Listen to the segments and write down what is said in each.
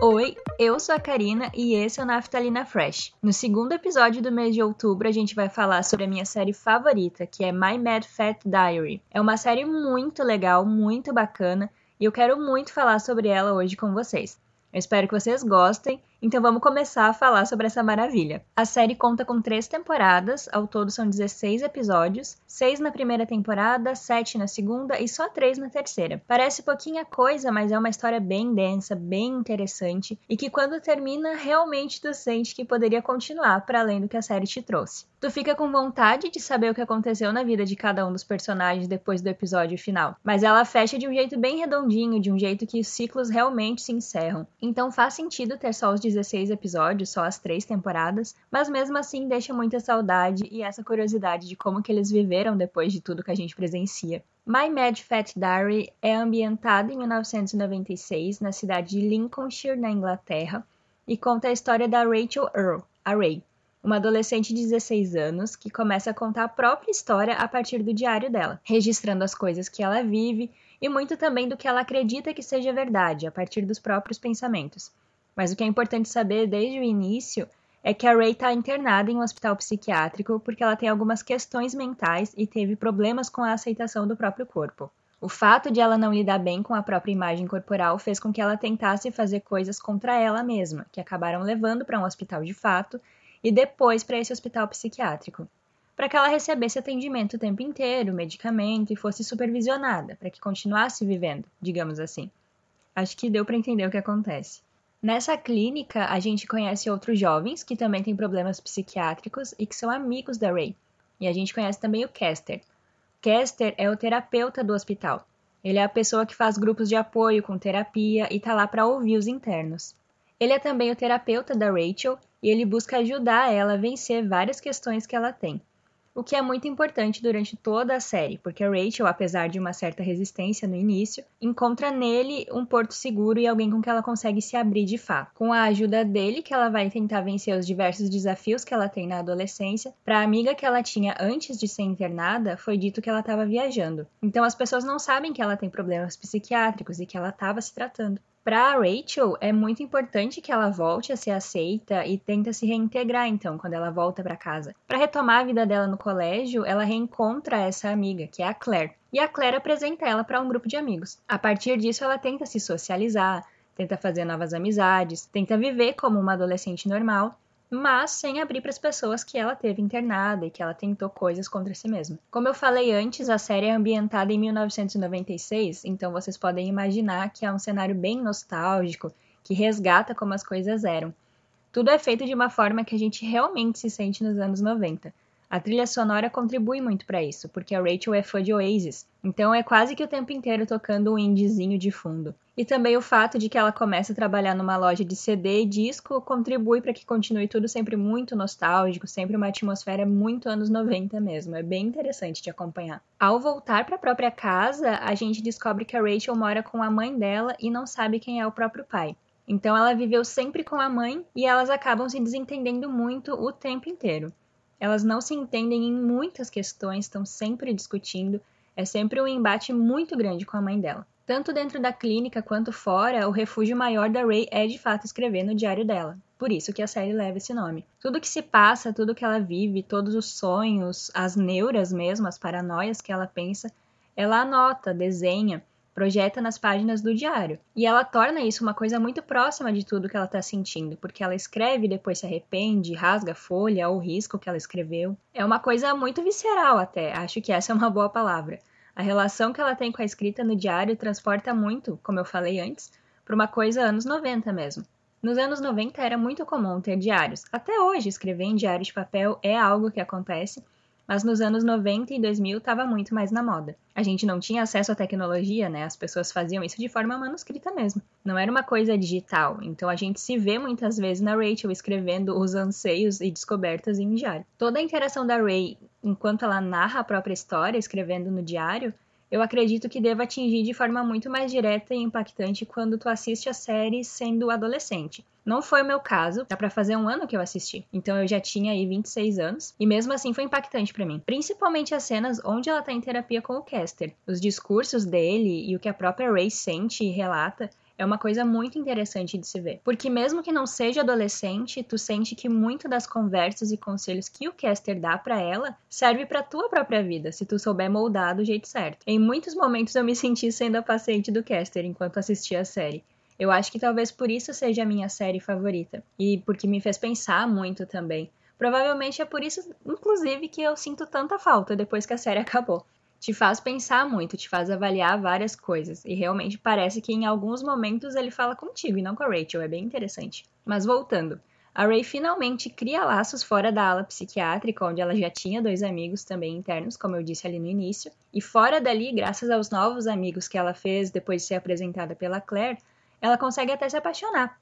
Oi, eu sou a Karina e esse é o Naftalina Fresh. No segundo episódio do mês de outubro, a gente vai falar sobre a minha série favorita, que é My Mad Fat Diary. É uma série muito legal, muito bacana, e eu quero muito falar sobre ela hoje com vocês. Eu espero que vocês gostem, então vamos começar a falar sobre essa maravilha. A série conta com três temporadas, ao todo são 16 episódios, seis na primeira temporada, sete na segunda e só três na terceira. Parece pouquinha coisa, mas é uma história bem densa, bem interessante e que quando termina realmente tu sente que poderia continuar para além do que a série te trouxe. Tu fica com vontade de saber o que aconteceu na vida de cada um dos personagens depois do episódio final, mas ela fecha de um jeito bem redondinho, de um jeito que os ciclos realmente se encerram. Então faz sentido ter só os 16 episódios, só as três temporadas, mas mesmo assim deixa muita saudade e essa curiosidade de como que eles viveram depois de tudo que a gente presencia. My Mad Fat Diary é ambientada em 1996 na cidade de Lincolnshire, na Inglaterra, e conta a história da Rachel Earl, a Ray, uma adolescente de 16 anos que começa a contar a própria história a partir do diário dela, registrando as coisas que ela vive e muito também do que ela acredita que seja verdade, a partir dos próprios pensamentos. Mas o que é importante saber desde o início é que a Ray está internada em um hospital psiquiátrico porque ela tem algumas questões mentais e teve problemas com a aceitação do próprio corpo. O fato de ela não lidar bem com a própria imagem corporal fez com que ela tentasse fazer coisas contra ela mesma, que acabaram levando para um hospital de fato e depois para esse hospital psiquiátrico, para que ela recebesse atendimento o tempo inteiro, medicamento e fosse supervisionada, para que continuasse vivendo, digamos assim. Acho que deu para entender o que acontece. Nessa clínica, a gente conhece outros jovens que também têm problemas psiquiátricos e que são amigos da Ray. E a gente conhece também o Caster. Caster é o terapeuta do hospital. Ele é a pessoa que faz grupos de apoio com terapia e tá lá para ouvir os internos. Ele é também o terapeuta da Rachel e ele busca ajudar ela a vencer várias questões que ela tem. O que é muito importante durante toda a série, porque Rachel, apesar de uma certa resistência no início, encontra nele um porto seguro e alguém com que ela consegue se abrir de fato. Com a ajuda dele, que ela vai tentar vencer os diversos desafios que ela tem na adolescência. Para a amiga que ela tinha antes de ser internada, foi dito que ela estava viajando. Então as pessoas não sabem que ela tem problemas psiquiátricos e que ela estava se tratando. Para Rachel, é muito importante que ela volte a ser aceita e tenta se reintegrar então quando ela volta para casa. Para retomar a vida dela no colégio, ela reencontra essa amiga, que é a Claire. E a Claire apresenta ela para um grupo de amigos. A partir disso, ela tenta se socializar, tenta fazer novas amizades, tenta viver como uma adolescente normal mas sem abrir para as pessoas que ela teve internada e que ela tentou coisas contra si mesma. Como eu falei antes, a série é ambientada em 1996, então vocês podem imaginar que é um cenário bem nostálgico, que resgata como as coisas eram. Tudo é feito de uma forma que a gente realmente se sente nos anos 90. A trilha sonora contribui muito para isso, porque a Rachel é fã de Oasis, então é quase que o tempo inteiro tocando um indiezinho de fundo. E também o fato de que ela começa a trabalhar numa loja de CD e disco contribui para que continue tudo sempre muito nostálgico, sempre uma atmosfera muito anos 90 mesmo. É bem interessante de acompanhar. Ao voltar para a própria casa, a gente descobre que a Rachel mora com a mãe dela e não sabe quem é o próprio pai. Então ela viveu sempre com a mãe e elas acabam se desentendendo muito o tempo inteiro. Elas não se entendem em muitas questões, estão sempre discutindo, é sempre um embate muito grande com a mãe dela. Tanto dentro da clínica quanto fora, o refúgio maior da Ray é de fato escrever no diário dela. Por isso que a série leva esse nome. Tudo que se passa, tudo que ela vive, todos os sonhos, as neuras mesmo, as paranoias que ela pensa, ela anota, desenha, projeta nas páginas do diário. E ela torna isso uma coisa muito próxima de tudo que ela está sentindo, porque ela escreve e depois se arrepende, rasga a folha ou risca o que ela escreveu. É uma coisa muito visceral até, acho que essa é uma boa palavra. A relação que ela tem com a escrita no diário transporta muito, como eu falei antes, para uma coisa anos 90 mesmo. Nos anos 90 era muito comum ter diários. Até hoje, escrever em diário de papel é algo que acontece, mas nos anos 90 e 2000 estava muito mais na moda. A gente não tinha acesso à tecnologia, né? As pessoas faziam isso de forma manuscrita mesmo. Não era uma coisa digital, então a gente se vê muitas vezes na Rachel escrevendo os anseios e descobertas em diário. Toda a interação da Ray enquanto ela narra a própria história, escrevendo no diário, eu acredito que deva atingir de forma muito mais direta e impactante quando tu assiste a série sendo adolescente. Não foi o meu caso, dá para fazer um ano que eu assisti. Então eu já tinha aí 26 anos e mesmo assim foi impactante para mim, principalmente as cenas onde ela tá em terapia com o Caster. Os discursos dele e o que a própria Ray sente e relata é uma coisa muito interessante de se ver. Porque mesmo que não seja adolescente, tu sente que muito das conversas e conselhos que o caster dá para ela serve para tua própria vida, se tu souber moldar do jeito certo. Em muitos momentos eu me senti sendo a paciente do caster enquanto assistia a série. Eu acho que talvez por isso seja a minha série favorita e porque me fez pensar muito também. Provavelmente é por isso, inclusive, que eu sinto tanta falta depois que a série acabou te faz pensar muito, te faz avaliar várias coisas. E realmente parece que em alguns momentos ele fala contigo e não com a Rachel, é bem interessante. Mas voltando. A Ray finalmente cria laços fora da ala psiquiátrica, onde ela já tinha dois amigos também internos, como eu disse ali no início. E fora dali, graças aos novos amigos que ela fez depois de ser apresentada pela Claire, ela consegue até se apaixonar.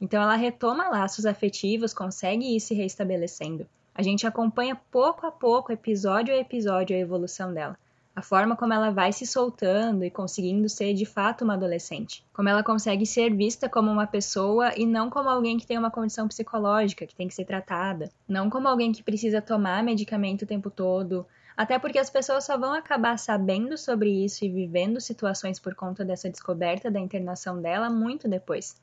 Então ela retoma laços afetivos, consegue ir se reestabelecendo. A gente acompanha pouco a pouco, episódio a episódio, a evolução dela a forma como ela vai se soltando e conseguindo ser de fato uma adolescente. Como ela consegue ser vista como uma pessoa e não como alguém que tem uma condição psicológica, que tem que ser tratada. Não como alguém que precisa tomar medicamento o tempo todo. Até porque as pessoas só vão acabar sabendo sobre isso e vivendo situações por conta dessa descoberta da internação dela muito depois.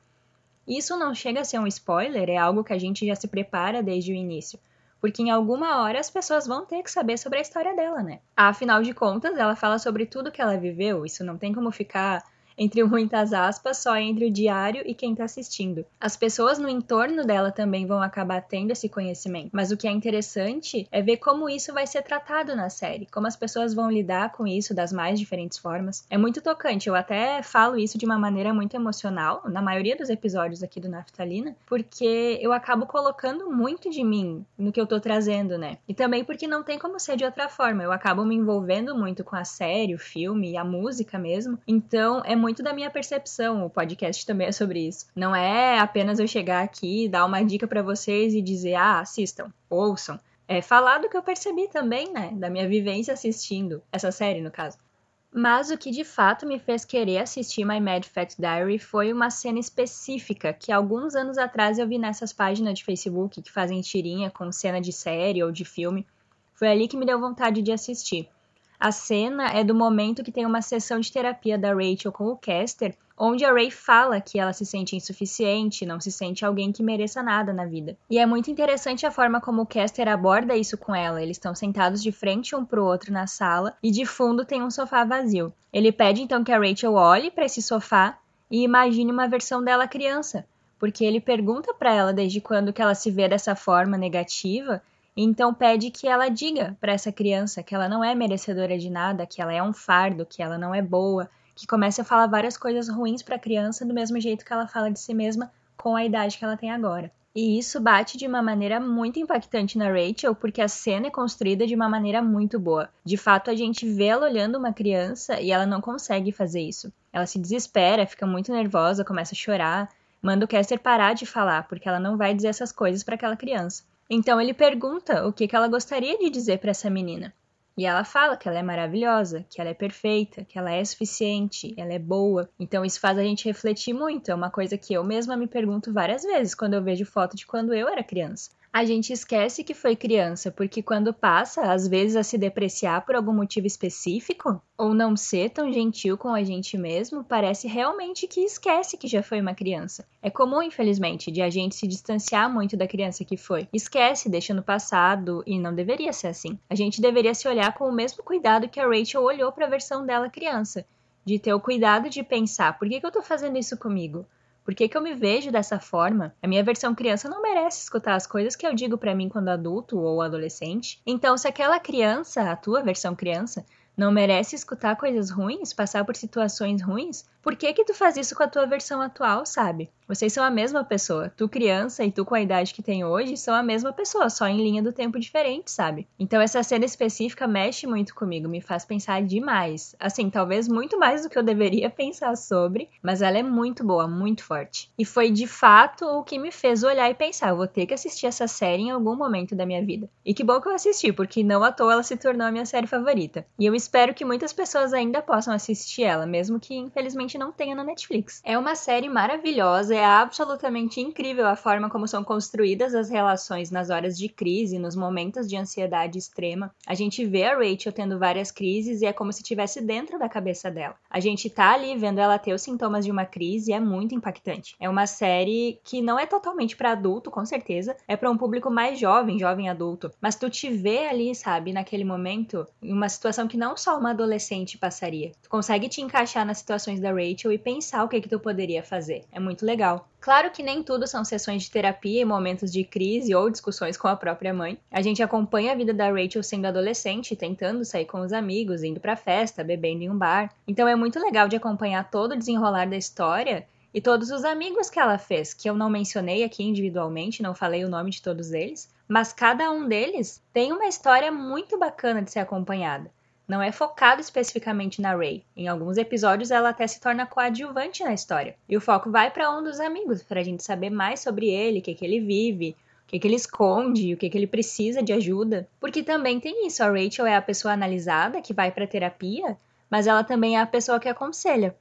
Isso não chega a ser um spoiler, é algo que a gente já se prepara desde o início porque em alguma hora as pessoas vão ter que saber sobre a história dela, né? Afinal de contas, ela fala sobre tudo que ela viveu, isso não tem como ficar entre muitas aspas, só entre o diário e quem está assistindo. As pessoas no entorno dela também vão acabar tendo esse conhecimento, mas o que é interessante é ver como isso vai ser tratado na série, como as pessoas vão lidar com isso das mais diferentes formas. É muito tocante, eu até falo isso de uma maneira muito emocional, na maioria dos episódios aqui do Naftalina, porque eu acabo colocando muito de mim no que eu tô trazendo, né? E também porque não tem como ser de outra forma, eu acabo me envolvendo muito com a série, o filme e a música mesmo, então é muito muito da minha percepção. O podcast também é sobre isso. Não é apenas eu chegar aqui, dar uma dica para vocês e dizer, ah, assistam, ouçam. É falar do que eu percebi também, né? Da minha vivência assistindo essa série, no caso. Mas o que de fato me fez querer assistir My Mad Fat Diary foi uma cena específica que alguns anos atrás eu vi nessas páginas de Facebook que fazem tirinha com cena de série ou de filme. Foi ali que me deu vontade de assistir. A cena é do momento que tem uma sessão de terapia da Rachel com o Caster, onde a Ray fala que ela se sente insuficiente, não se sente alguém que mereça nada na vida. E é muito interessante a forma como o Caster aborda isso com ela. Eles estão sentados de frente um pro outro na sala e de fundo tem um sofá vazio. Ele pede então que a Rachel olhe para esse sofá e imagine uma versão dela criança, porque ele pergunta para ela desde quando que ela se vê dessa forma negativa então pede que ela diga para essa criança que ela não é merecedora de nada, que ela é um fardo, que ela não é boa, que comece a falar várias coisas ruins para a criança do mesmo jeito que ela fala de si mesma com a idade que ela tem agora. E isso bate de uma maneira muito impactante na Rachel, porque a cena é construída de uma maneira muito boa. De fato, a gente vê ela olhando uma criança e ela não consegue fazer isso. Ela se desespera, fica muito nervosa, começa a chorar, manda o Caster parar de falar, porque ela não vai dizer essas coisas para aquela criança. Então ele pergunta o que, que ela gostaria de dizer para essa menina. E ela fala que ela é maravilhosa, que ela é perfeita, que ela é suficiente, ela é boa. Então isso faz a gente refletir muito. É uma coisa que eu mesma me pergunto várias vezes quando eu vejo foto de quando eu era criança a gente esquece que foi criança, porque quando passa, às vezes, a se depreciar por algum motivo específico, ou não ser tão gentil com a gente mesmo, parece realmente que esquece que já foi uma criança. É comum, infelizmente, de a gente se distanciar muito da criança que foi. Esquece, deixa no passado, e não deveria ser assim. A gente deveria se olhar com o mesmo cuidado que a Rachel olhou para a versão dela criança. De ter o cuidado de pensar: por que, que eu tô fazendo isso comigo? Por que, que eu me vejo dessa forma? A minha versão criança não merece escutar as coisas que eu digo para mim quando adulto ou adolescente. Então, se aquela criança, a tua versão criança, não merece escutar coisas ruins, passar por situações ruins? Por que que tu faz isso com a tua versão atual, sabe? Vocês são a mesma pessoa. Tu criança e tu com a idade que tem hoje são a mesma pessoa, só em linha do tempo diferente, sabe? Então essa cena específica mexe muito comigo, me faz pensar demais. Assim, talvez muito mais do que eu deveria pensar sobre, mas ela é muito boa, muito forte. E foi de fato o que me fez olhar e pensar, vou ter que assistir essa série em algum momento da minha vida. E que bom que eu assisti, porque não à toa ela se tornou a minha série favorita. E eu espero que muitas pessoas ainda possam assistir ela, mesmo que infelizmente não tenha na Netflix. É uma série maravilhosa, é absolutamente incrível a forma como são construídas as relações nas horas de crise, nos momentos de ansiedade extrema. A gente vê a Rachel tendo várias crises e é como se estivesse dentro da cabeça dela. A gente tá ali vendo ela ter os sintomas de uma crise e é muito impactante. É uma série que não é totalmente para adulto, com certeza, é para um público mais jovem, jovem adulto, mas tu te vê ali, sabe, naquele momento, em uma situação que não só uma adolescente passaria. Tu consegue te encaixar nas situações da Rachel e pensar o que que tu poderia fazer. É muito legal. Claro que nem tudo são sessões de terapia e momentos de crise ou discussões com a própria mãe. A gente acompanha a vida da Rachel sendo adolescente, tentando sair com os amigos, indo pra festa, bebendo em um bar. Então é muito legal de acompanhar todo o desenrolar da história e todos os amigos que ela fez, que eu não mencionei aqui individualmente, não falei o nome de todos eles, mas cada um deles tem uma história muito bacana de ser acompanhada. Não é focado especificamente na Ray. Em alguns episódios ela até se torna coadjuvante na história. E o foco vai para um dos amigos, para a gente saber mais sobre ele, o que, que ele vive, o que, que ele esconde, o que, que ele precisa de ajuda. Porque também tem isso, a Rachel é a pessoa analisada que vai para terapia, mas ela também é a pessoa que aconselha.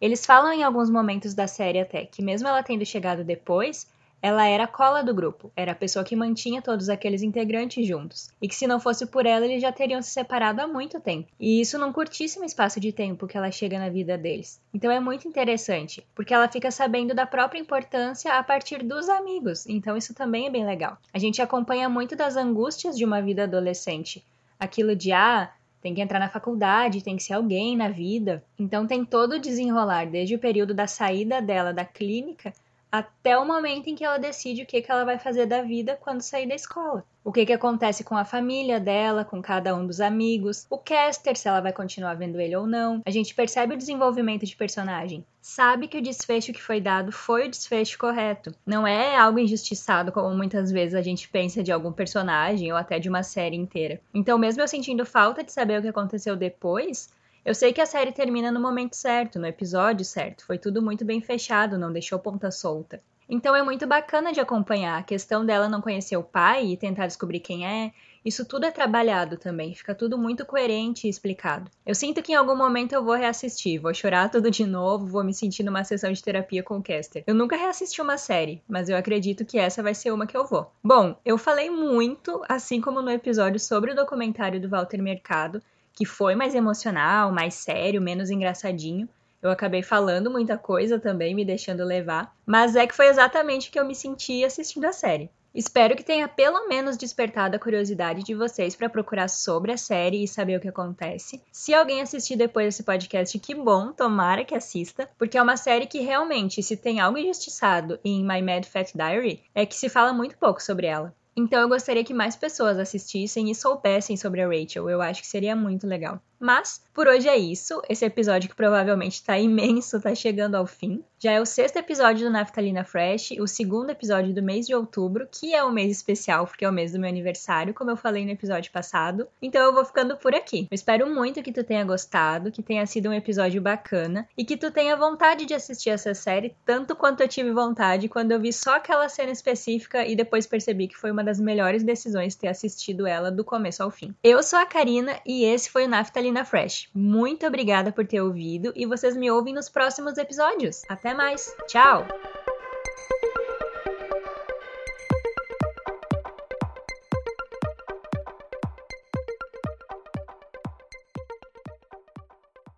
Eles falam em alguns momentos da série até que, mesmo ela tendo chegado depois, ela era a cola do grupo, era a pessoa que mantinha todos aqueles integrantes juntos, e que se não fosse por ela, eles já teriam se separado há muito tempo. E isso num curtíssimo espaço de tempo que ela chega na vida deles. Então é muito interessante, porque ela fica sabendo da própria importância a partir dos amigos, então isso também é bem legal. A gente acompanha muito das angústias de uma vida adolescente. Aquilo de, ah, tem que entrar na faculdade, tem que ser alguém na vida. Então tem todo o desenrolar, desde o período da saída dela da clínica até o momento em que ela decide o que, que ela vai fazer da vida quando sair da escola. O que, que acontece com a família dela, com cada um dos amigos, o Caster, se ela vai continuar vendo ele ou não. A gente percebe o desenvolvimento de personagem. Sabe que o desfecho que foi dado foi o desfecho correto. Não é algo injustiçado, como muitas vezes a gente pensa de algum personagem ou até de uma série inteira. Então, mesmo eu sentindo falta de saber o que aconteceu depois, eu sei que a série termina no momento certo, no episódio certo. Foi tudo muito bem fechado, não deixou ponta solta. Então é muito bacana de acompanhar a questão dela não conhecer o pai e tentar descobrir quem é. Isso tudo é trabalhado também, fica tudo muito coerente e explicado. Eu sinto que em algum momento eu vou reassistir, vou chorar tudo de novo, vou me sentir numa sessão de terapia com o Caster. Eu nunca reassisti uma série, mas eu acredito que essa vai ser uma que eu vou. Bom, eu falei muito, assim como no episódio sobre o documentário do Walter Mercado, que foi mais emocional, mais sério, menos engraçadinho. Eu acabei falando muita coisa também, me deixando levar, mas é que foi exatamente o que eu me senti assistindo a série. Espero que tenha pelo menos despertado a curiosidade de vocês para procurar sobre a série e saber o que acontece. Se alguém assistir depois desse podcast, que bom, tomara que assista, porque é uma série que realmente, se tem algo injustiçado em My Mad Fat Diary, é que se fala muito pouco sobre ela. Então eu gostaria que mais pessoas assistissem e soubessem sobre a Rachel. Eu acho que seria muito legal. Mas por hoje é isso. Esse episódio que provavelmente está imenso, está chegando ao fim. Já é o sexto episódio do Naftalina Fresh, o segundo episódio do mês de outubro, que é um mês especial porque é o mês do meu aniversário, como eu falei no episódio passado. Então eu vou ficando por aqui. Eu espero muito que tu tenha gostado, que tenha sido um episódio bacana e que tu tenha vontade de assistir essa série tanto quanto eu tive vontade quando eu vi só aquela cena específica e depois percebi que foi uma das melhores decisões ter assistido ela do começo ao fim. Eu sou a Karina e esse foi o Naftalina Fresh. Muito obrigada por ter ouvido e vocês me ouvem nos próximos episódios. Até mais. Tchau!